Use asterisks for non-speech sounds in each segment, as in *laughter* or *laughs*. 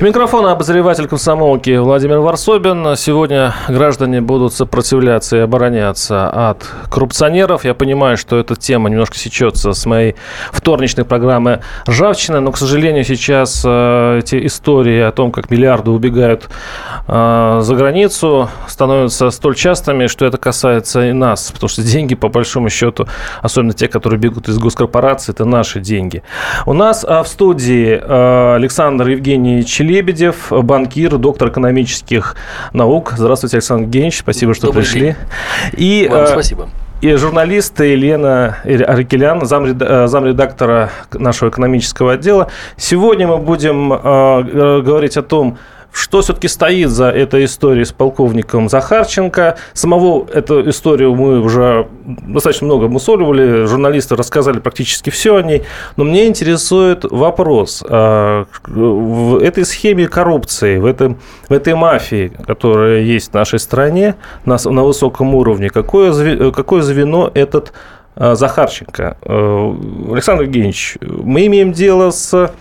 Микрофон обозреватель комсомолки Владимир Варсобин. Сегодня граждане будут сопротивляться и обороняться от коррупционеров. Я понимаю, что эта тема немножко сечется с моей вторничной программы «Ржавчина», но, к сожалению, сейчас э, эти истории о том, как миллиарды убегают э, за границу, становятся столь частыми, что это касается и нас, потому что деньги, по большому счету, особенно те, которые бегут из госкорпорации, это наши деньги. У нас э, в студии Александр Евгеньевич Лебедев, банкир, доктор экономических наук. Здравствуйте, Александр Евгеньевич, спасибо, что Добрый пришли. День. И, Вам спасибо и журналист Елена Арикелян, замредактора нашего экономического отдела. Сегодня мы будем э, говорить о том, что все-таки стоит за этой историей с полковником Захарченко? Самого эту историю мы уже достаточно много мусоливали, журналисты рассказали практически все о ней, но мне интересует вопрос. А, в этой схеме коррупции, в, этом, в этой мафии, которая есть в нашей стране на, на высоком уровне, какое, какое звено этот а, Захарченко? Э, Александр Евгеньевич, мы имеем дело с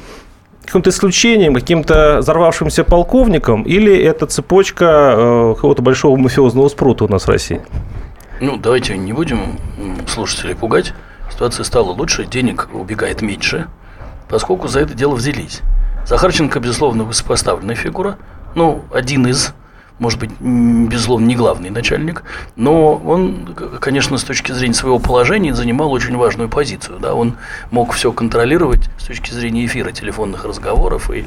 каким-то исключением, каким-то взорвавшимся полковником, или это цепочка э, какого-то большого мафиозного спрута у нас в России? Ну, давайте не будем слушателей пугать. Ситуация стала лучше, денег убегает меньше, поскольку за это дело взялись. Захарченко, безусловно, высокопоставленная фигура, ну, один из может быть, безусловно, не главный начальник, но он, конечно, с точки зрения своего положения занимал очень важную позицию. Да? Он мог все контролировать с точки зрения эфира, телефонных разговоров и,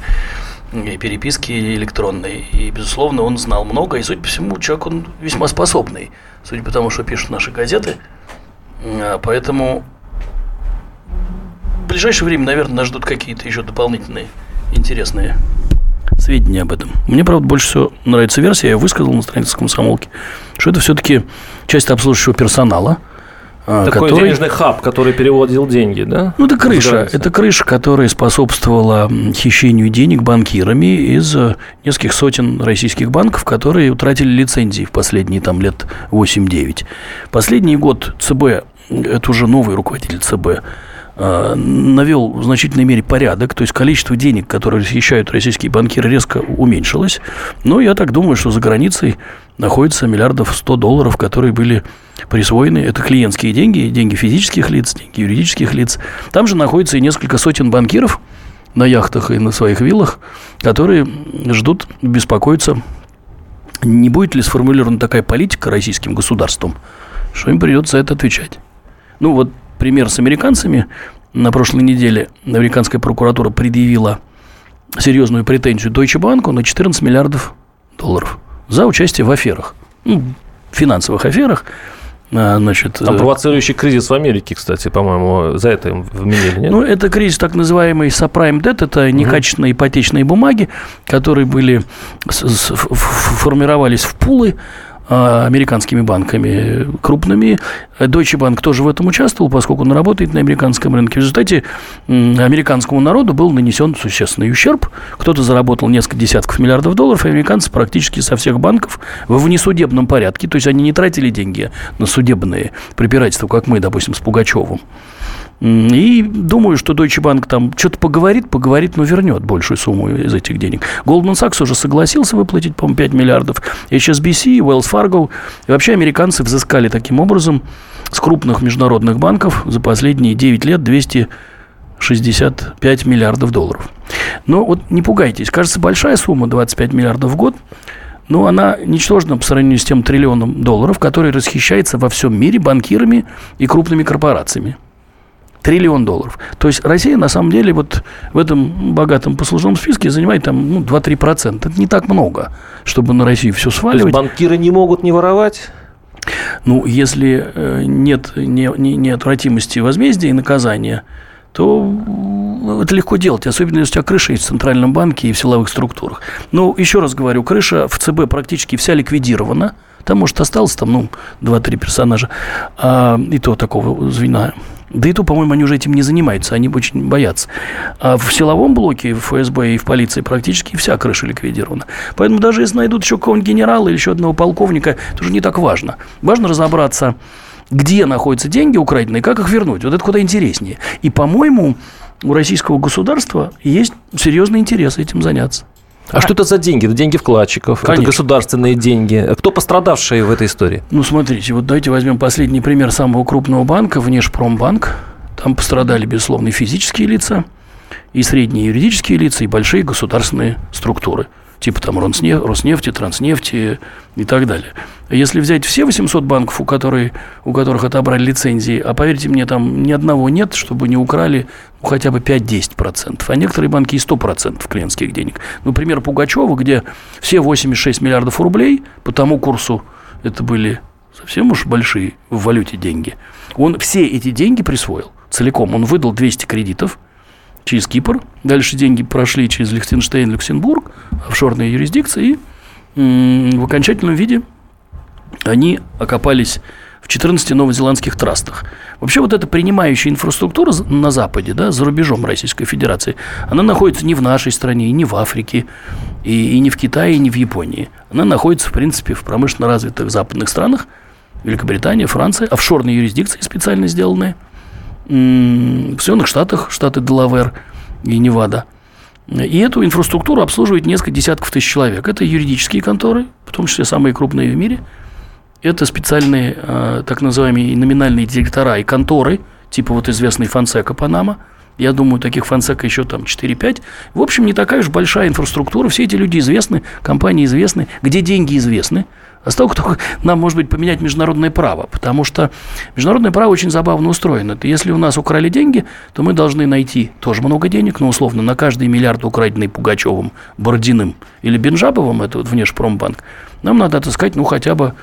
и переписки электронной. И, безусловно, он знал много, и, судя по всему, человек он весьма способный, судя по тому, что пишут наши газеты. А, поэтому в ближайшее время, наверное, нас ждут какие-то еще дополнительные интересные сведения об этом. Мне, правда, больше всего нравится версия, я высказал на странице комсомолки, что это все-таки часть обслуживающего персонала, а, такой который... денежный хаб, который переводил деньги, да? Ну, это крыша. Это крыша, которая способствовала хищению денег банкирами из э, нескольких сотен российских банков, которые утратили лицензии в последние там лет 8-9. Последний год ЦБ, это уже новый руководитель ЦБ, навел в значительной мере порядок, то есть количество денег, которые расхищают российские банкиры, резко уменьшилось. Но я так думаю, что за границей находится миллиардов 100 долларов, которые были присвоены. Это клиентские деньги, деньги физических лиц, деньги юридических лиц. Там же находится и несколько сотен банкиров на яхтах и на своих виллах, которые ждут, беспокоятся, не будет ли сформулирована такая политика российским государством, что им придется это отвечать. Ну, вот пример с американцами. На прошлой неделе американская прокуратура предъявила серьезную претензию Deutsche Bank на 14 миллиардов долларов за участие в аферах, ну, финансовых аферах. А, значит, Там э, провоцирующий кризис в Америке, кстати, по-моему, за это им вменили, нет? Ну, это кризис так называемый subprime debt, это некачественные ипотечные бумаги, которые были, формировались в пулы, американскими банками крупными. Deutsche Bank тоже в этом участвовал, поскольку он работает на американском рынке. В результате американскому народу был нанесен существенный ущерб. Кто-то заработал несколько десятков миллиардов долларов, а американцы практически со всех банков в внесудебном порядке, то есть они не тратили деньги на судебные препирательства, как мы, допустим, с Пугачевым. И думаю, что Deutsche Bank там что-то поговорит, поговорит, но вернет большую сумму из этих денег. Goldman Sachs уже согласился выплатить, по-моему, 5 миллиардов. HSBC, Wells Fargo. И вообще американцы взыскали таким образом с крупных международных банков за последние 9 лет 265 миллиардов долларов. Но вот не пугайтесь, кажется, большая сумма 25 миллиардов в год, но она ничтожна по сравнению с тем триллионом долларов, который расхищается во всем мире банкирами и крупными корпорациями. Триллион долларов. То есть Россия, на самом деле, вот в этом богатом послужном списке занимает там ну, 2-3%. Это не так много, чтобы на Россию все сваливать. То есть банкиры не могут не воровать? Ну, если э, нет неотвратимости возмездия и наказания, то это легко делать, особенно если у тебя крыша есть в Центральном банке и в силовых структурах. Но еще раз говорю, крыша в ЦБ практически вся ликвидирована. Там, может, осталось там, ну, 2-3 персонажа, а, и то такого звена Да и то, по-моему, они уже этим не занимаются, они очень боятся. А в силовом блоке, в ФСБ и в полиции практически вся крыша ликвидирована. Поэтому даже если найдут еще какого-нибудь генерала или еще одного полковника, это уже не так важно. Важно разобраться, где находятся деньги украденные, как их вернуть. Вот это куда интереснее. И, по-моему, у российского государства есть серьезный интерес этим заняться. А, что это за деньги? Это деньги вкладчиков, Конечно. это государственные деньги. Кто пострадавшие в этой истории? Ну, смотрите, вот давайте возьмем последний пример самого крупного банка, Внешпромбанк. Там пострадали, безусловно, и физические лица, и средние юридические лица, и большие государственные структуры – типа там Роснефти, Транснефти и так далее. Если взять все 800 банков, у, которых, у которых отобрали лицензии, а поверьте мне, там ни одного нет, чтобы не украли ну, хотя бы 5-10%, а некоторые банки и 100% клиентских денег. Например, Пугачева, где все 86 миллиардов рублей по тому курсу, это были совсем уж большие в валюте деньги, он все эти деньги присвоил целиком. Он выдал 200 кредитов – через Кипр. Дальше деньги прошли через Лихтенштейн, Люксембург, офшорные юрисдикции. И в окончательном виде они окопались в 14 новозеландских трастах. Вообще вот эта принимающая инфраструктура на Западе, да, за рубежом Российской Федерации, она находится не в нашей стране, и не в Африке, и, и не в Китае, и не в Японии. Она находится, в принципе, в промышленно развитых западных странах, Великобритания, Франция, офшорные юрисдикции специально сделанные – в Соединенных Штатах, штаты Делавер и Невада. И эту инфраструктуру обслуживает несколько десятков тысяч человек. Это юридические конторы, в том числе самые крупные в мире. Это специальные а, так называемые номинальные директора и конторы, типа вот известный Фонсека Панама. Я думаю, таких Фонсека еще там 4-5. В общем, не такая уж большая инфраструктура. Все эти люди известны, компании известны, где деньги известны. Осталось только нам, может быть, поменять международное право, потому что международное право очень забавно устроено. Это если у нас украли деньги, то мы должны найти тоже много денег, но условно на каждый миллиард, украденный Пугачевым, Бородиным или Бенжабовым, это вот Внешпромбанк, нам надо отыскать, ну, хотя бы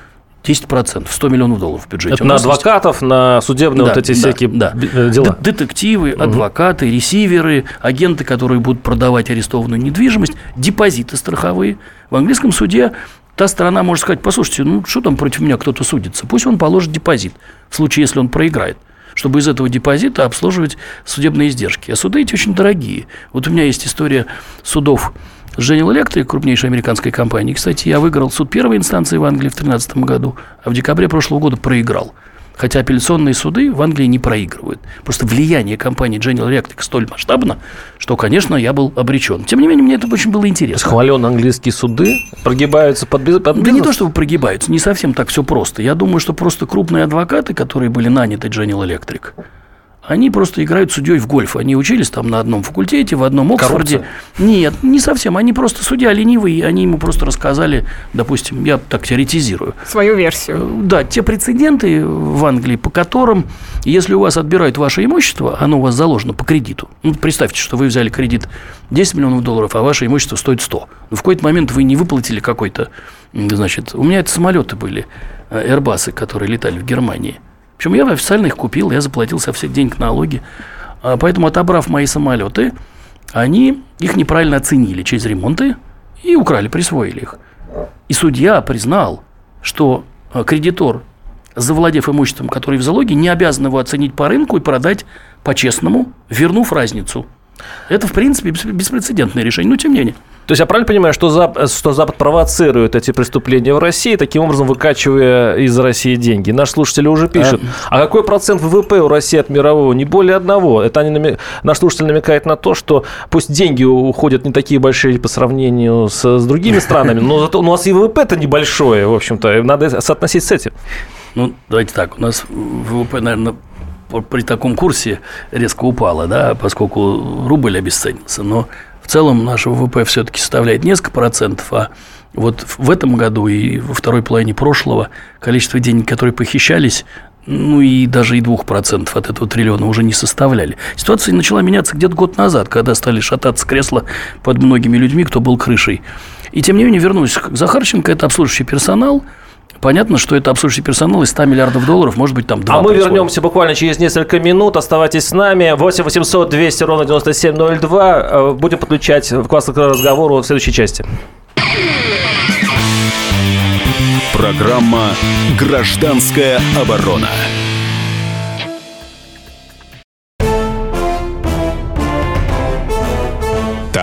10%, 100 миллионов долларов в бюджете. Это на адвокатов, есть... на судебные да, вот эти да, всякие да. Э, дела. Детективы, адвокаты, угу. ресиверы, агенты, которые будут продавать арестованную недвижимость, депозиты страховые. В английском суде та сторона может сказать, послушайте, ну что там против меня кто-то судится, пусть он положит депозит, в случае, если он проиграет чтобы из этого депозита обслуживать судебные издержки. А суды эти очень дорогие. Вот у меня есть история судов General Electric, крупнейшей американской компании. Кстати, я выиграл суд первой инстанции в Англии в 2013 году, а в декабре прошлого года проиграл. Хотя апелляционные суды в Англии не проигрывают. Просто влияние компании General Electric столь масштабно, что, конечно, я был обречен. Тем не менее, мне это очень было интересно. Схваленные английские суды прогибаются под, бизнес? под бизнес? Да не то, чтобы прогибаются, не совсем так все просто. Я думаю, что просто крупные адвокаты, которые были наняты General Electric, они просто играют судьей в гольф. Они учились там на одном факультете, в одном Оксфорде. Коррупция? Нет, не совсем. Они просто судья ленивый, они ему просто рассказали, допустим, я так теоретизирую. Свою версию. Э, да, те прецеденты в Англии, по которым, если у вас отбирают ваше имущество, оно у вас заложено по кредиту. Ну, представьте, что вы взяли кредит 10 миллионов долларов, а ваше имущество стоит 100. Но в какой-то момент вы не выплатили какой-то, значит, у меня это самолеты были, э, Airbus, которые летали в Германии – причем я официально их купил, я заплатил со всех денег налоги. А поэтому, отобрав мои самолеты, они их неправильно оценили через ремонты и украли, присвоили их. И судья признал, что а, кредитор, завладев имуществом, которое в залоге, не обязан его оценить по рынку и продать по-честному, вернув разницу. Это, в принципе, беспрецедентное решение, но тем не менее. То есть я правильно понимаю, что, Запад, что Запад провоцирует эти преступления в России, таким образом выкачивая из России деньги? Наши слушатели уже пишут. А, а какой процент ВВП у России от мирового? Не более одного. Это они нами... наш слушатель намекает на то, что пусть деньги уходят не такие большие по сравнению с, с другими *laughs* странами, но зато у нас и ВВП-то небольшое, в общем-то. Надо соотносить с этим. Ну, давайте так. У нас ВВП, наверное, при таком курсе резко упало, да, поскольку рубль обесценился. Но целом наш ВВП все-таки составляет несколько процентов, а вот в этом году и во второй половине прошлого количество денег, которые похищались, ну и даже и двух процентов от этого триллиона уже не составляли. Ситуация начала меняться где-то год назад, когда стали шататься кресла под многими людьми, кто был крышей. И тем не менее, вернусь к Захарченко, это обслуживающий персонал – Понятно, что это обслуживающий персонал из 100 миллиардов долларов, может быть, там 2 А мы вернемся буквально через несколько минут. Оставайтесь с нами. 8 800 200 ровно 9702. Э, будем подключать в класс к разговору в следующей части. Программа «Гражданская оборона».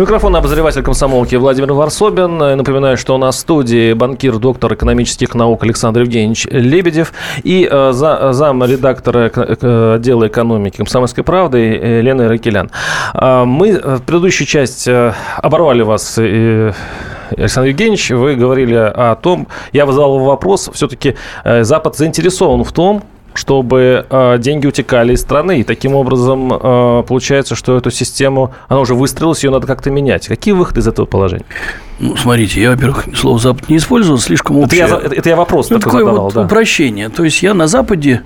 Микрофон обозреватель комсомолки Владимир Варсобин. Напоминаю, что у нас в студии банкир, доктор экономических наук Александр Евгеньевич Лебедев и э, за, зам редактора э, отдела экономики комсомольской правды э, Лена Ракелян. Э, мы в предыдущую часть э, оборвали вас э, Александр Евгеньевич, вы говорили о том, я вызвал вопрос, все-таки э, Запад заинтересован в том, чтобы э, деньги утекали из страны. И таким образом э, получается, что эту систему, она уже выстроилась, ее надо как-то менять. Какие выходы из этого положения? Ну, смотрите, я, во-первых, слово «Запад» не использовал, слишком общее. Это я, это, это я вопрос ну, такой задавал, вот да. упрощение. То есть я на Западе,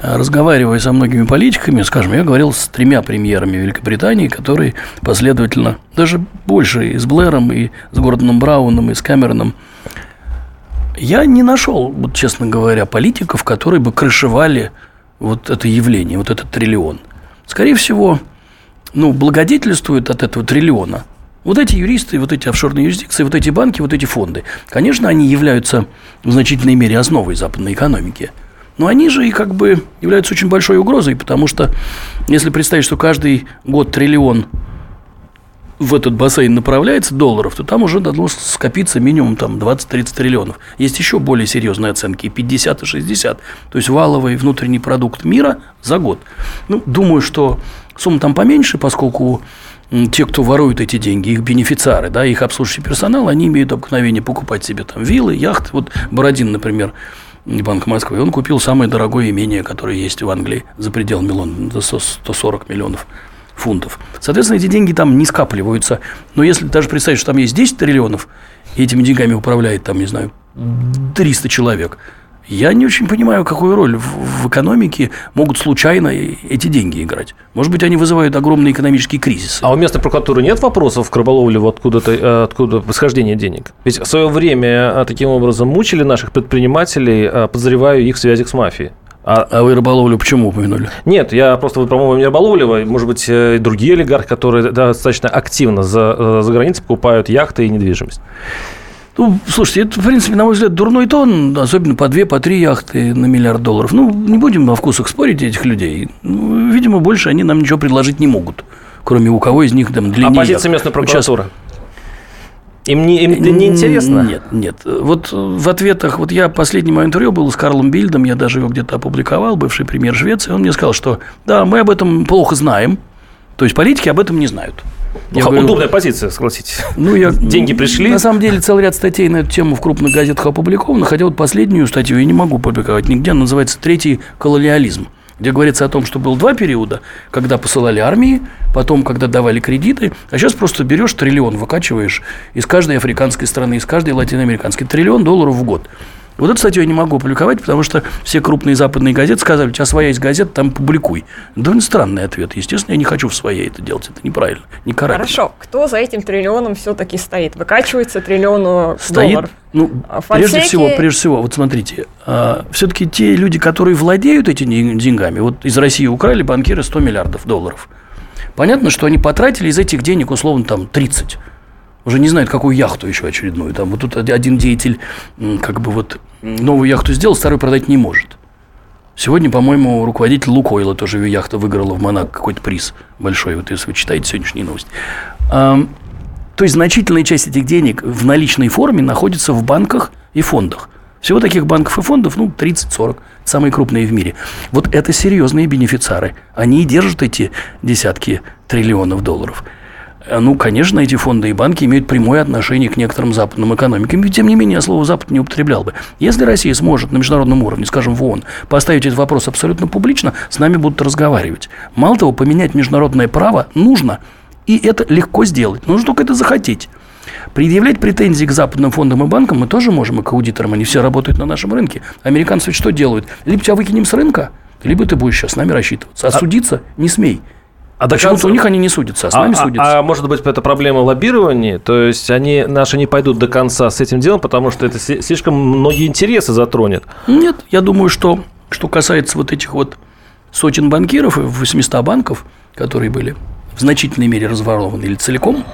э, разговаривая со многими политиками, скажем, я говорил с тремя премьерами Великобритании, которые последовательно, даже больше, и с Блэром, и с Гордоном Брауном, и с Камероном, я не нашел, вот, честно говоря, политиков, которые бы крышевали вот это явление, вот этот триллион. Скорее всего, ну, благодетельствуют от этого триллиона вот эти юристы, вот эти офшорные юрисдикции, вот эти банки, вот эти фонды. Конечно, они являются в значительной мере основой западной экономики. Но они же и как бы являются очень большой угрозой, потому что если представить, что каждый год триллион в этот бассейн направляется долларов, то там уже должно скопиться минимум там 20-30 триллионов. Есть еще более серьезные оценки, 50 и 60. То есть валовый внутренний продукт мира за год. Ну, думаю, что сумма там поменьше, поскольку те, кто воруют эти деньги, их бенефициары, да, их обслуживающий персонал, они имеют обыкновение покупать себе там виллы, яхты. Вот Бородин, например, Банк Москвы, он купил самое дорогое имение, которое есть в Англии за пределами Лондона, за 140 миллионов фунтов. Соответственно, эти деньги там не скапливаются. Но если даже представить, что там есть 10 триллионов, и этими деньгами управляет, там, не знаю, 300 человек, я не очень понимаю, какую роль в, в экономике могут случайно эти деньги играть. Может быть, они вызывают огромный экономический кризис. А у местной прокуратуры нет вопросов к рыболовле откуда-то, э, откуда происхождение денег? Ведь в свое время э, таким образом мучили наших предпринимателей, э, подозреваю их в связях с мафией. А, а вы рыболовлю почему упомянули? Нет, я просто, вы, по-моему, не рыболовлю, может быть, и другие олигархи, которые достаточно активно за, за границей покупают яхты и недвижимость. Ну, слушайте, это, в принципе, на мой взгляд, дурной тон, особенно по две, по три яхты на миллиард долларов. Ну, не будем на вкусах спорить этих людей. Ну, видимо, больше они нам ничего предложить не могут, кроме у кого из них там длиннее. А позиция местной прокуратуры? Сейчас... Им не, им не интересно? Нет, нет. Вот в ответах, вот я последний мое интервью был с Карлом Бильдом, я даже его где-то опубликовал, бывший премьер Швеции, он мне сказал, что да, мы об этом плохо знаем, то есть политики об этом не знают. Я говорю, удобная позиция, согласитесь. Ну, я, *laughs* Деньги пришли. На самом деле, целый ряд статей на эту тему в крупных газетах опубликовано, хотя вот последнюю статью я не могу публиковать нигде, она называется «Третий колониализм» где говорится о том, что было два периода, когда посылали армии, потом, когда давали кредиты, а сейчас просто берешь триллион, выкачиваешь из каждой африканской страны, из каждой латиноамериканской, триллион долларов в год. Вот эту статью я не могу опубликовать, потому что все крупные западные газеты сказали, у тебя своя есть газета, там публикуй. Довольно странный ответ. Естественно, я не хочу в своей это делать. Это неправильно, не корректно. Хорошо. Кто за этим триллионом все-таки стоит? Выкачивается триллиону стоит, долларов? Ну, а прежде всего, прежде всего, вот смотрите, а, все-таки те люди, которые владеют этими деньгами, вот из России украли банкиры 100 миллиардов долларов. Понятно, что они потратили из этих денег условно там 30 уже не знает, какую яхту еще очередную. Там вот тут один деятель как бы вот новую яхту сделал, старую продать не может. Сегодня, по-моему, руководитель Лукойла тоже ее яхта выиграла в Монако какой-то приз большой, вот если вы читаете сегодняшние новости. То есть значительная часть этих денег в наличной форме находится в банках и фондах. Всего таких банков и фондов, ну, 30-40, самые крупные в мире. Вот это серьезные бенефициары. Они и держат эти десятки триллионов долларов. Э, ну, конечно, эти фонды и банки имеют прямое отношение к некоторым западным экономикам. И, тем не менее, я слово «Запад» не употреблял бы. Если Россия сможет на международном уровне, скажем, в ООН, поставить этот вопрос абсолютно публично, с нами будут разговаривать. Мало того, поменять международное право нужно И это легко сделать. Нужно только это захотеть. Предъявлять претензии к западным фондам и банкам мы тоже можем, и к аудиторам. Они все работают на нашем рынке. Американцы ведь что делают? Либо тебя выкинем с рынка, либо ты будешь сейчас с нами рассчитываться. А, а судиться не смей. А Почему-то у них они не судятся, а с нами а, судятся. А, а может быть, это проблема лоббирования? То есть они наши не пойдут до конца с этим делом, потому что это слишком многие интересы затронет? Нет, я думаю, что что касается вот этих вот сотен банкиров и 800 банков, которые были в значительной мере разворованы или целиком,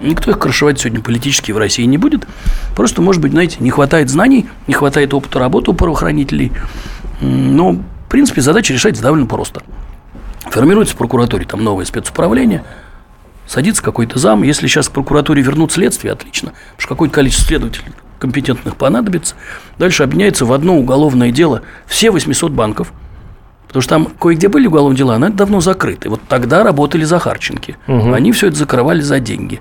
никто их крышевать сегодня политически в России не будет. Просто, может быть, знаете, не хватает знаний, не хватает опыта работы у правоохранителей. Но, в принципе, задача решается довольно просто. Формируется в прокуратуре там новое спецуправление, садится какой-то зам. Если сейчас в прокуратуре вернут следствие, отлично, потому что какое-то количество следователей компетентных понадобится. Дальше объединяется в одно уголовное дело все 800 банков, потому что там кое-где были уголовные дела, но это давно закрыты. Вот тогда работали Захарченки. Угу. Они все это закрывали за деньги.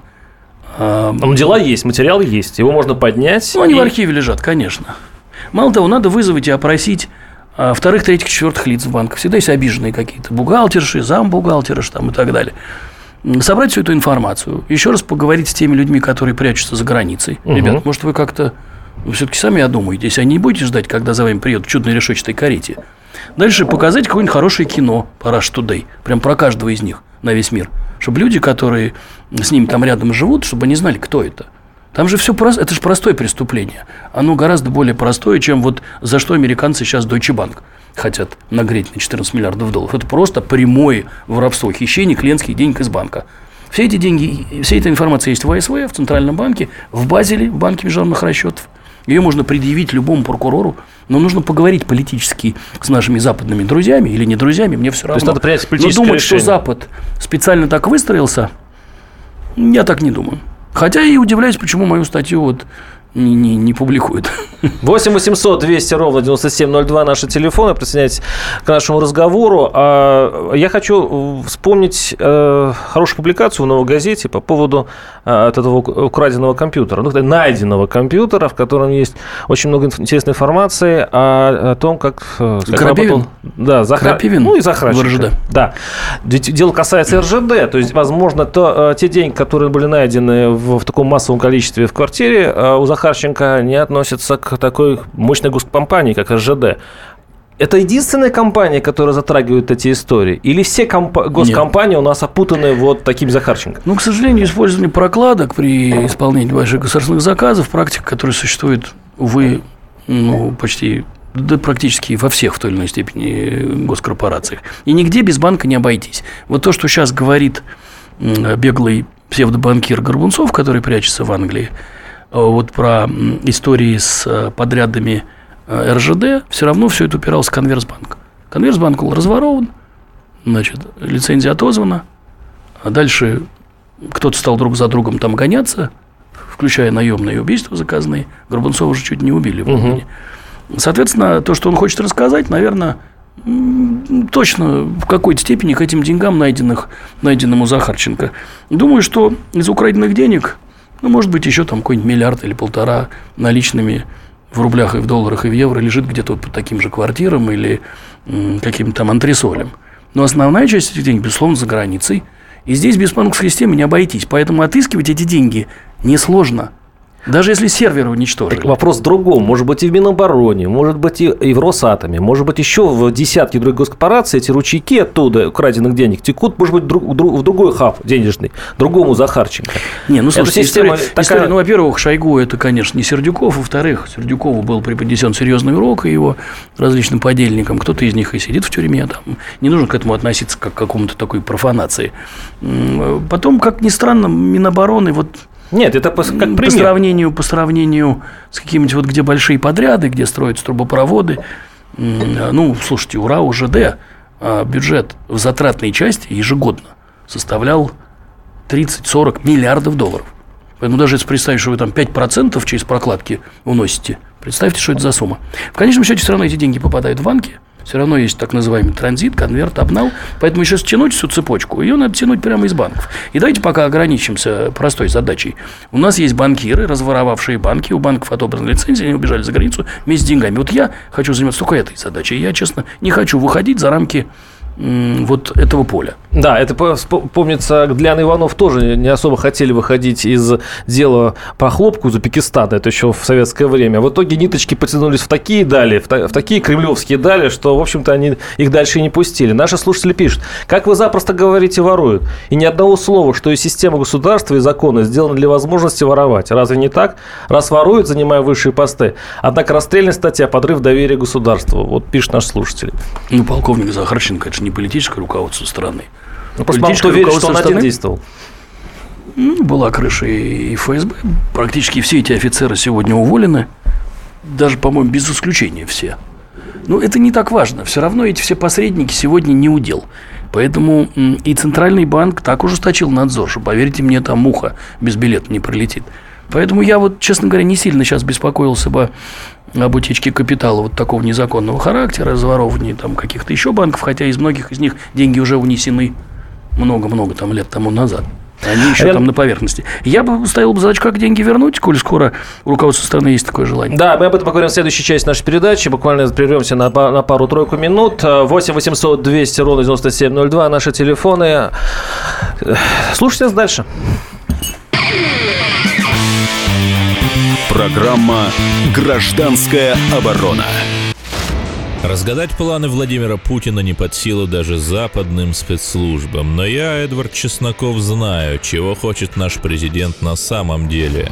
Там дела есть, материалы есть, его можно поднять. Ну, они и... в архиве лежат, конечно. Мало того, надо вызвать и опросить а, вторых, третьих, четвертых лиц в банках. Всегда есть обиженные какие-то бухгалтерши, замбухгалтеры там и так далее. Собрать всю эту информацию. Еще раз поговорить с теми людьми, которые прячутся за границей. Угу. Ребят, может, вы как-то вы все-таки сами одумаетесь, а не будете ждать, когда за вами приедут в чудной решетчатой карете. Дальше показать какое-нибудь хорошее кино по Rush Today. Прям про каждого из них на весь мир. Чтобы люди, которые с ним там рядом живут, чтобы они знали, кто это. Там же все просто, это же простое преступление. Оно гораздо более простое, чем вот за что американцы сейчас Deutsche Bank хотят нагреть на 14 миллиардов долларов. Это просто прямое воровство, хищение клиентских денег из банка. Все эти деньги, вся эта информация есть в АСВ, в Центральном банке, в Базеле, в Банке международных расчетов. Ее можно предъявить любому прокурору, но нужно поговорить политически с нашими западными друзьями или не друзьями, мне все равно. То есть надо принять политическое Но думать, решение. что Запад специально так выстроился, я так не думаю. Хотя и удивляюсь, почему мою статью вот не, не, не публикуют. 8 800 200 ровно 9702 наши телефоны. Присоединяйтесь к нашему разговору. А, я хочу вспомнить э, хорошую публикацию в «Новой газете» по поводу э, этого украденного компьютера. Ну, найденного компьютера, в котором есть очень много интересной информации о, о том, как... Э, как Крапивин? Да, Захар... Крапивин? Ну, и Захарченко. В РЖД. Да. Дело касается РЖД. То есть, возможно, то, те деньги, которые были найдены в, в таком массовом количестве в квартире у Захарченко, Захарченко не относится к такой мощной госкомпании, как РЖД. Это единственная компания, которая затрагивает эти истории? Или все комп- госкомпании Нет. у нас опутаны вот таким Захарченко? Ну, к сожалению, использование прокладок при исполнении больших государственных заказов, практика, которая существует, увы, ну, почти да практически во всех в той или иной степени госкорпорациях. И нигде без банка не обойтись. Вот то, что сейчас говорит беглый псевдобанкир Горбунцов, который прячется в Англии, вот про истории с э, подрядами э, РЖД, все равно все это упиралось в Конверсбанк. Конверсбанк был разворован, значит, лицензия отозвана, а дальше кто-то стал друг за другом там гоняться, включая наемные убийства заказанные. Горбунцова уже чуть не убили. Угу. Соответственно, то, что он хочет рассказать, наверное, точно в какой-то степени к этим деньгам, найденных, найденному Захарченко. Думаю, что из украденных денег ну, может быть, еще там какой-нибудь миллиард или полтора наличными в рублях и в долларах и в евро лежит где-то вот по таким же квартирам или каким-то там антресолям. Но основная часть этих денег, безусловно, за границей. И здесь без банковской системы не обойтись. Поэтому отыскивать эти деньги несложно. Даже если серверы уничтожили. Так вопрос в другом. Может быть, и в Минобороне, может быть, и в Росатоме, может быть, еще в десятки других госкорпораций эти ручейки оттуда, украденных денег, текут, может быть, друг, друг, в другой хаб денежный, другому Захарченко. Не, ну, слушайте, история, такая... история, ну, во-первых, Шойгу – это, конечно, не Сердюков, во-вторых, Сердюкову был преподнесен серьезный урок и его различным подельникам. Кто-то из них и сидит в тюрьме, там. не нужно к этому относиться как к какому-то такой профанации. Потом, как ни странно, Минобороны, вот нет, это по, как пример. По сравнению, по сравнению с какими-нибудь вот где большие подряды, где строятся трубопроводы. Ну, слушайте, ура, УЖД, а бюджет в затратной части ежегодно составлял 30-40 миллиардов долларов. Поэтому даже если представить, что вы там 5% через прокладки уносите, представьте, что это за сумма. В конечном счете все равно эти деньги попадают в банки – все равно есть так называемый транзит, конверт, обнал. Поэтому еще тянуть всю цепочку, ее надо тянуть прямо из банков. И давайте пока ограничимся простой задачей. У нас есть банкиры, разворовавшие банки, у банков отобраны лицензии, они убежали за границу вместе с деньгами. Вот я хочу заниматься только этой задачей. Я, честно, не хочу выходить за рамки вот этого поля. Да, это помнится, Глян Иванов тоже не особо хотели выходить из дела по хлопку из Узбекистана, это еще в советское время. В итоге ниточки потянулись в такие дали, в, в такие кремлевские дали, что, в общем-то, они их дальше и не пустили. Наши слушатели пишут, как вы запросто говорите, воруют, и ни одного слова, что и система государства, и законы сделаны для возможности воровать. Разве не так? Раз воруют, занимая высшие посты. Однако расстрельная статья «Подрыв доверия государству». Вот пишет наш слушатель. Ну, полковник Захарченко, это же не политическое руководство страны. Ну, просто мало кто верит, что он один действовал. Ну, была крыша и ФСБ. Практически все эти офицеры сегодня уволены. Даже, по-моему, без исключения все. Но это не так важно. Все равно эти все посредники сегодня не удел. Поэтому и Центральный банк так ужесточил надзор, что, поверьте мне, там муха без билета не пролетит. Поэтому я вот, честно говоря, не сильно сейчас беспокоился бы об утечке капитала вот такого незаконного характера, заворовывании там каких-то еще банков, хотя из многих из них деньги уже унесены много-много там лет тому назад. Они еще а там на поверхности. Я бы ставил бы задачу, как деньги вернуть, коль скоро у руководства страны есть такое желание. Да, мы об этом поговорим в следующей части нашей передачи. Буквально прервемся на, на пару-тройку минут. 8 800 200 ровно 9702. Наши телефоны. Слушайте нас дальше. Программа «Гражданская оборона». Разгадать планы Владимира Путина не под силу даже западным спецслужбам, но я, Эдвард Чесноков, знаю, чего хочет наш президент на самом деле.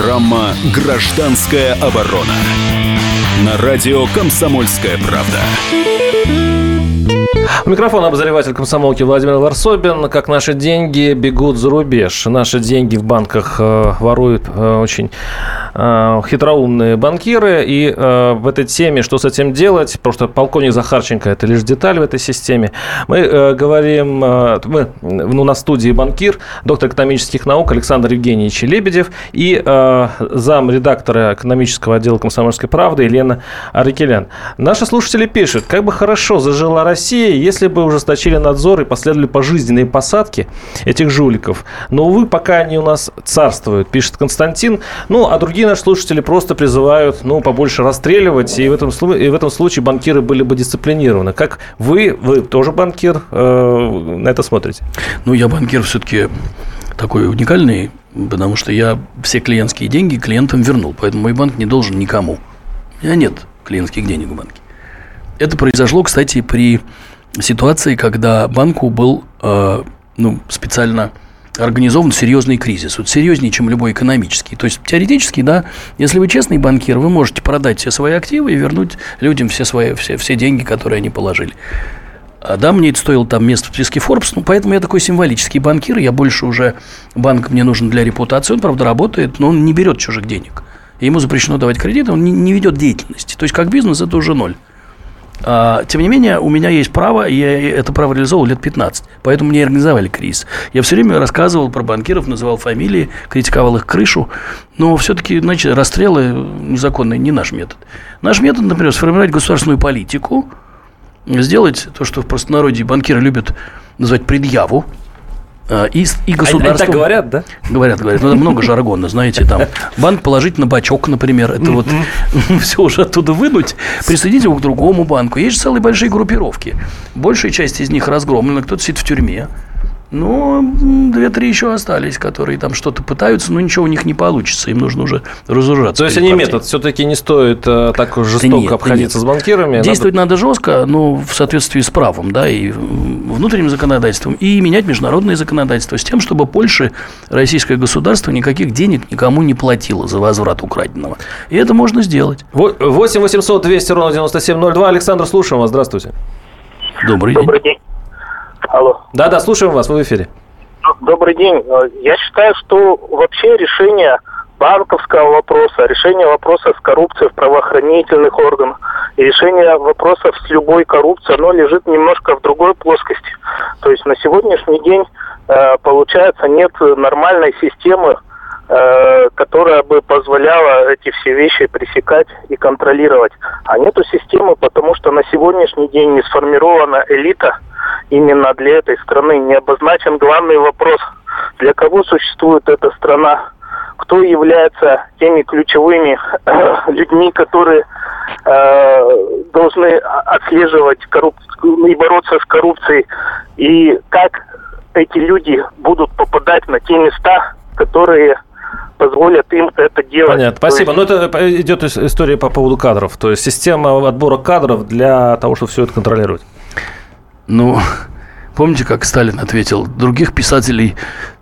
Программа «Гражданская оборона». На радио «Комсомольская правда». У микрофона обозреватель комсомолки Владимир Варсобин. Как наши деньги бегут за рубеж. Наши деньги в банках э, воруют э, очень э, хитроумные банкиры. И э, в этой теме, что с этим делать, что полковник Захарченко – это лишь деталь в этой системе. Мы э, говорим, э, мы, ну, на студии банкир, доктор экономических наук Александр Евгеньевич Лебедев и э, зам редактора экономического отдела «Комсомольской правды» Елена Арикелян. Наши слушатели пишут, как бы хорошо зажила Россия, если бы ужесточили надзор и последовали пожизненные посадки этих жуликов. Но, увы, пока они у нас царствуют, пишет Константин. Ну, а другие наши слушатели просто призывают, ну, побольше расстреливать, и в этом, и в этом случае банкиры были бы дисциплинированы. Как вы, вы тоже банкир, э, на это смотрите? Ну, я банкир все-таки такой уникальный, потому что я все клиентские деньги клиентам вернул, поэтому мой банк не должен никому. У меня нет клиентских денег в банке. Это произошло, кстати, при ситуации, когда банку был э, ну, специально организован серьезный кризис. Вот серьезнее, чем любой экономический. То есть, теоретически, да, если вы честный банкир, вы можете продать все свои активы и вернуть людям все, свои, все, все деньги, которые они положили. А да, мне это стоило там место в списке Forbes, ну, поэтому я такой символический банкир, я больше уже, банк мне нужен для репутации, он, правда, работает, но он не берет чужих денег. Ему запрещено давать кредиты, он не, не ведет деятельности. То есть, как бизнес, это уже ноль. А, тем не менее, у меня есть право, и я это право реализовал лет 15. Поэтому мне организовали кризис. Я все время рассказывал про банкиров, называл фамилии, критиковал их крышу. Но все-таки, значит, расстрелы незаконные не наш метод. Наш метод, например, сформировать государственную политику, сделать то, что в простонародье банкиры любят называть предъяву, и, и государство... Они, так говорят, да? Говорят, говорят. Ну, много жаргона, знаете, там. Банк положить на бачок, например. Это вот *laughs* все уже оттуда вынуть, присоединить его к другому банку. Есть же целые большие группировки. Большая часть из них разгромлена, кто-то сидит в тюрьме. Но две-три еще остались, которые там что-то пытаются, но ничего у них не получится. Им нужно уже разоружаться. То есть они метод все-таки не стоит э, так жестоко да нет, обходиться нет. с банкирами? Действовать надо... надо жестко, но в соответствии с правом, да, и внутренним законодательством, и менять международное законодательство с тем, чтобы Польша, российское государство, никаких денег никому не платило за возврат украденного. И это можно сделать. 8 800 200 ровно 9702. Александр, слушаем вас. Здравствуйте. Добрый, Добрый день. день. Алло. Да-да, слушаем вас, вы в эфире. Добрый день. Э, я считаю, что вообще решение банковского вопроса вопроса, решение вопроса с коррупцией в правоохранительных органах и решение вопросов с любой коррупцией, оно лежит немножко в другой плоскости. То есть на сегодняшний день, э, получается, нет нормальной системы, э, которая бы позволяла эти все вещи пресекать и контролировать. А нету системы, потому что на сегодняшний день не сформирована элита именно для этой страны, не обозначен главный вопрос, для кого существует эта страна, кто является теми ключевыми э, людьми, которые э, должны отслеживать коррупцию и бороться с коррупцией, и как эти люди будут попадать на те места, которые позволят им это делать. Понятно, спасибо. Есть... Но это идет история по поводу кадров. То есть система отбора кадров для того, чтобы все это контролировать. Ну, Помните, как Сталин ответил, других писателей,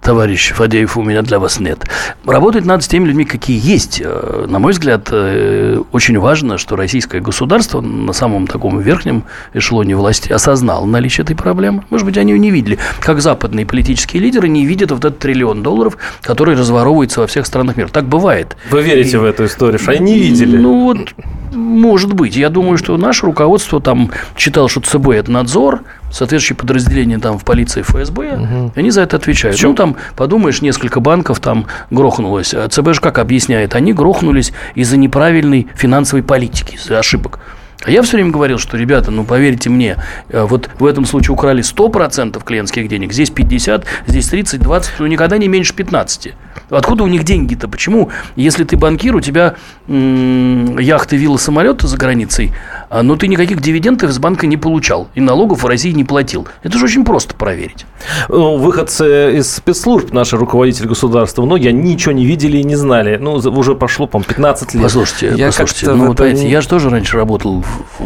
товарищ Фадеев, у меня для вас нет. Работать надо с теми людьми, какие есть. Э, на мой взгляд, э, очень важно, что российское государство на самом таком верхнем эшелоне власти осознало наличие этой проблемы. Может быть, они ее не видели. Как западные политические лидеры не видят вот этот триллион долларов, который разворовывается во всех странах мира. Так бывает. Вы верите И... в эту историю, что они не видели? Ну вот, может быть. Я думаю, что наше руководство там читало, что ЦБ – это надзор, соответствующие подразделения там в полиции, ФСБ, угу. они за это отвечают. Ну, там, подумаешь, несколько банков там грохнулось. А ЦБ же как объясняет? Они грохнулись из-за неправильной финансовой политики, из-за ошибок. А я все время говорил, что, ребята, ну поверьте мне, э, вот в этом случае украли 100% клиентских денег, здесь 50, здесь 30, 20, ну никогда не меньше 15. Откуда у них деньги-то? Почему, если ты банкир, у тебя м- яхты, виллы, самолеты за границей, а, но ты никаких дивидендов из банка не получал и налогов в России не платил? Это же очень просто проверить. Ну, выходцы из спецслужб, наши руководители государства, многие они ничего не видели и не знали. Ну, уже прошло, по 15 лет. Послушайте, я послушайте, ну, вот, понимаете, я же тоже раньше работал в,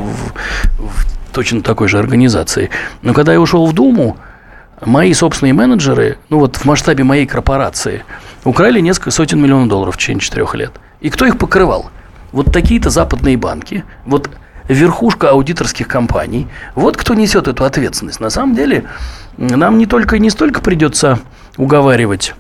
в, точно такой же организации. Но когда я ушел в Думу, мои собственные менеджеры, ну вот в масштабе моей корпорации, украли несколько сотен миллионов долларов в течение четырех лет. И кто их покрывал? Вот такие-то западные банки, вот верхушка аудиторских компаний. Вот кто несет эту ответственность. На самом деле, нам не только не столько придется уговаривать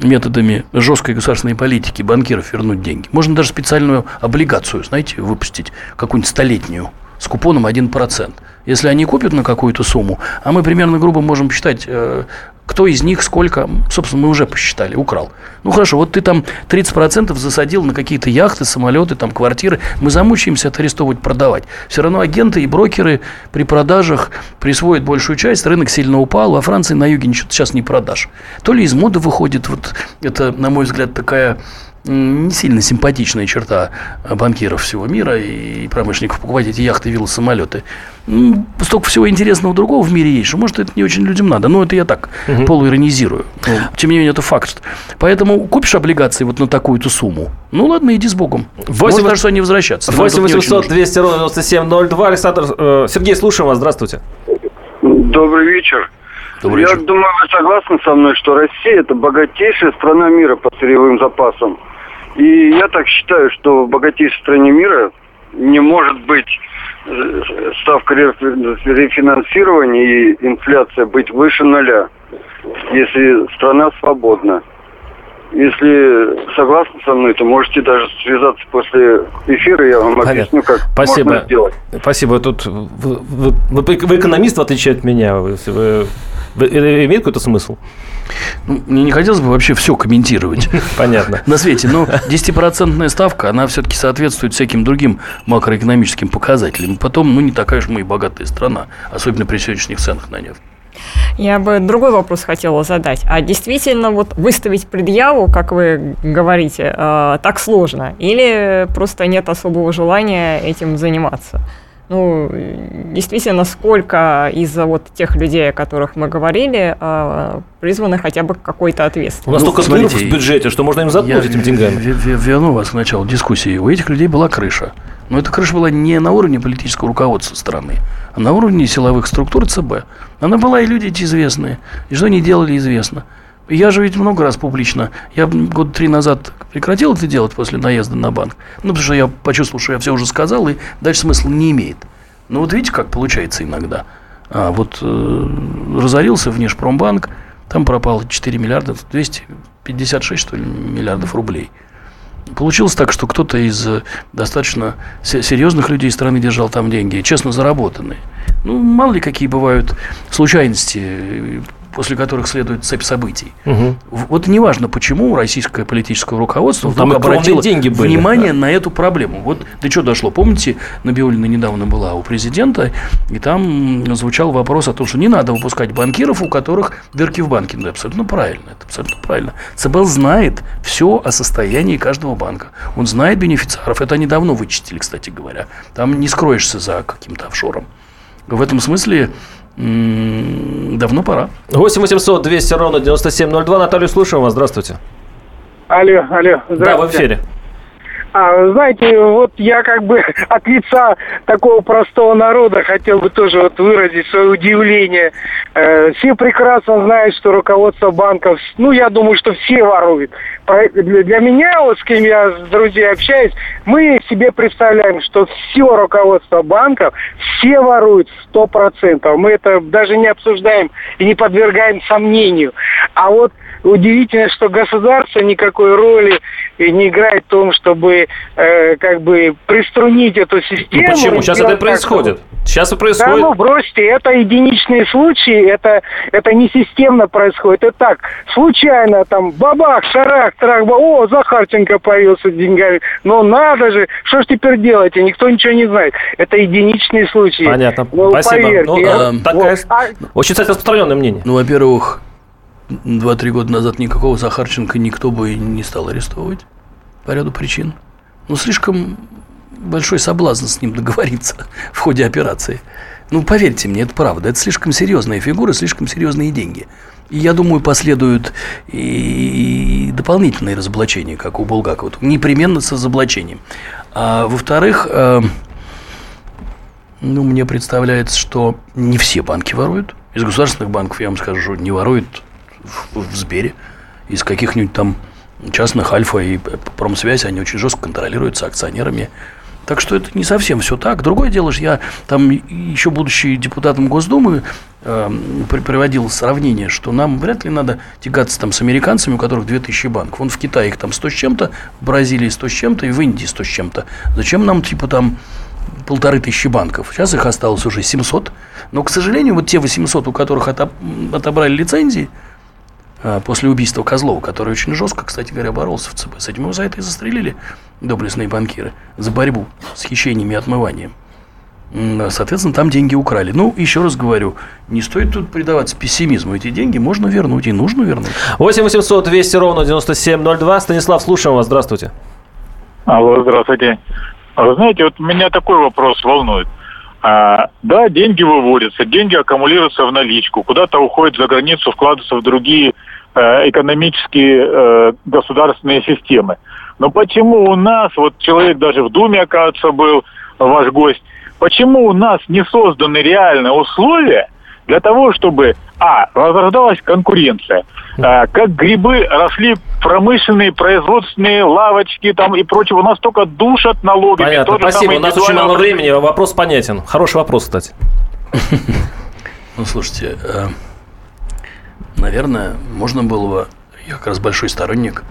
методами жесткой государственной политики банкиров вернуть деньги. Можно даже специальную облигацию, знаете, выпустить, какую-нибудь столетнюю, с купоном 1%. Если они купят на какую-то сумму, а мы примерно грубо можем посчитать, э, кто из них сколько, собственно, мы уже посчитали, украл. Ну хорошо, вот ты там 30% засадил на какие-то яхты, самолеты, там квартиры. Мы замучаемся это арестовывать, продавать. Все равно агенты и брокеры при продажах присвоят большую часть. Рынок сильно упал. Во Франции на юге ничего сейчас не продашь. То ли из моды выходит, вот это, на мой взгляд, такая не сильно симпатичная черта банкиров всего мира и промышленников покупать эти яхты, виллы, самолеты. Столько всего интересного другого в мире есть, что, может, это не очень людям надо. Но это я так угу. полуиронизирую. Но, тем не менее, это факт. Поэтому купишь облигации вот на такую-то сумму. Ну, ладно, иди с Богом. 8... Может, даже что они возвращаться. 8 800 200 ровно 9702. Александр, э, Сергей, слушаем вас. Здравствуйте. Добрый вечер. Добрый Я вечер. думаю, вы согласны со мной, что Россия – это богатейшая страна мира по сырьевым запасам. И я так считаю, что в богатейшей стране мира не может быть э, ставка рефинансирования и инфляция быть выше нуля, если страна свободна. Если согласны со мной, то можете даже связаться после эфира, я вам Понятно. объясню, как Спасибо. можно сделать. Спасибо. Тут вы, вы, вы, вы экономист, в отличие от меня. Вы, вы, это имеет какой-то смысл? Ну, мне не хотелось бы вообще все комментировать. *laughs* Понятно. *laughs* На свете. Но 10% ставка, она все-таки соответствует всяким другим макроэкономическим показателям. Потом, ну, не такая уж мы и богатая страна, особенно при сегодняшних ценах на нефть. Я бы другой вопрос хотела задать. А действительно вот выставить предъяву, как вы говорите, э, так сложно? Или просто нет особого желания этим заниматься? Ну, действительно, сколько из-за вот тех людей, о которых мы говорили, а, призваны хотя бы к какой-то ответственности. У нас ну, столько смотрите, в бюджете, что можно им заткнуть этим деньгами. Я верну вас к началу дискуссии. У этих людей была крыша. Но эта крыша была не на уровне политического руководства страны, а на уровне силовых структур ЦБ. Она была, и люди эти известные. И что они делали, известно. Я же ведь много раз публично, я год три назад прекратил это делать после наезда на банк, ну, потому что я почувствовал, что я все уже сказал, и дальше смысла не имеет. Ну, вот видите, как получается иногда. А вот э, разорился внешпромбанк, там пропало 4 миллиарда, 256, что ли, миллиардов рублей. Получилось так, что кто-то из э, достаточно серьезных людей страны держал там деньги, честно заработанные. Ну, мало ли какие бывают случайности после которых следует цепь событий. Угу. Вот неважно, почему российское политическое руководство вдруг обратило деньги были, внимание да. на эту проблему. Вот до чего дошло. Помните, Набиулина недавно была у президента, и там звучал вопрос о том, что не надо выпускать банкиров, у которых дырки в банке. Ну, абсолютно правильно. Это абсолютно правильно. ЦБЛ знает все о состоянии каждого банка. Он знает бенефициаров. Это они давно вычистили, кстати говоря. Там не скроешься за каким-то офшором. В этом смысле давно пора. 8 800 200 ровно 9702. Наталью, слушаем вас. Здравствуйте. Алло, алло. Да, в эфире. А, знаете, вот я как бы *laughs* от лица такого простого народа хотел бы тоже вот выразить свое удивление. Э, все прекрасно знают, что руководство банков, ну, я думаю, что все воруют. Для меня, вот с кем я с друзьями общаюсь, мы себе представляем, что все руководство банков, все воруют сто процентов. Мы это даже не обсуждаем и не подвергаем сомнению. А вот удивительно, что государство никакой роли не играет в том, чтобы э, как бы приструнить эту систему. Ну почему? Сейчас это происходит. Сейчас это происходит. Да, ну бросьте, это единичные случаи, это, это не системно происходит. Это так, случайно там бабах, шарах, трах, о, Захарченко появился с деньгами. Но надо же, что ж теперь делать? И никто ничего не знает. Это единичные случаи. Понятно. Ну, Спасибо. Поверьте, ну, я, э, такая, вот, а... Очень, кстати, распространенное мнение. Ну, во-первых, Два-три года назад никакого Захарченко никто бы не стал арестовывать по ряду причин. Ну, слишком большой соблазн с ним договориться *laughs* в ходе операции. Ну, поверьте мне, это правда. Это слишком серьезная фигура, слишком серьезные деньги. И я думаю, последуют и дополнительные разоблачения, как у Булгакова. Непременно с разоблачением. А во-вторых, э, ну, мне представляется, что не все банки воруют. Из государственных банков, я вам скажу, не воруют в, в Сбере, из каких-нибудь там частных Альфа и Промсвязь, они очень жестко контролируются акционерами. Так что это не совсем все так. Другое дело, что я там еще будучи депутатом Госдумы э, приводил сравнение, что нам вряд ли надо тягаться там с американцами, у которых 2000 банков. Вон в Китае их там 100 с чем-то, в Бразилии 100 с чем-то и в Индии 100 с чем-то. Зачем нам типа там полторы тысячи банков? Сейчас их осталось уже 700. Но, к сожалению, вот те 800, у которых отобрали лицензии – после убийства Козлова, который очень жестко, кстати говоря, боролся в ЦБ. С этим его за это и застрелили доблестные банкиры за борьбу с хищениями и отмыванием. Соответственно, там деньги украли. Ну, еще раз говорю, не стоит тут предаваться пессимизму. Эти деньги можно вернуть и нужно вернуть. 8 800 200 ровно 9702. Станислав, слушаем вас. Здравствуйте. Алло, здравствуйте. Вы знаете, вот меня такой вопрос волнует. А, да, деньги выводятся, деньги аккумулируются в наличку, куда-то уходят за границу, вкладываются в другие э, экономические э, государственные системы. Но почему у нас, вот человек даже в Думе, оказывается, был ваш гость, почему у нас не созданы реальные условия для того, чтобы, а, возрождалась конкуренция, а, как грибы росли промышленные, производственные, лавочки там и прочее. У нас только душат налогами. Понятно, спасибо. У нас очень мало времени. Вопрос понятен. Хороший вопрос, кстати. *laughs* Ну, слушайте, э, наверное, можно было бы, я как раз большой сторонник,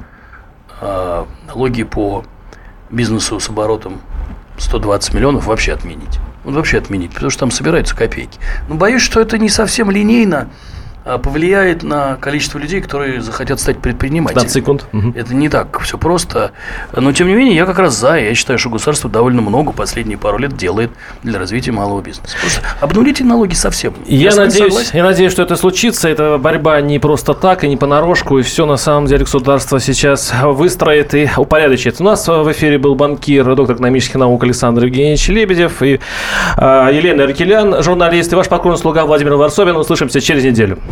э, налоги по бизнесу с оборотом 120 миллионов вообще отменить. Вот вообще отменить, потому что там собираются копейки. Но боюсь, что это не совсем линейно повлияет на количество людей, которые захотят стать предпринимателями. 15 секунд. Это не так все просто. Но, тем не менее, я как раз за. Я считаю, что государство довольно много последние пару лет делает для развития малого бизнеса. Просто обнулите налоги совсем. Я, я надеюсь, я надеюсь, что это случится. Это борьба не просто так и не понарошку. И все, на самом деле, государство сейчас выстроит и упорядочит. У нас в эфире был банкир, доктор экономических наук Александр Евгеньевич Лебедев и э, Елена Аркелян, журналист, и ваш покорный слуга Владимир Варсобин. Услышимся через неделю.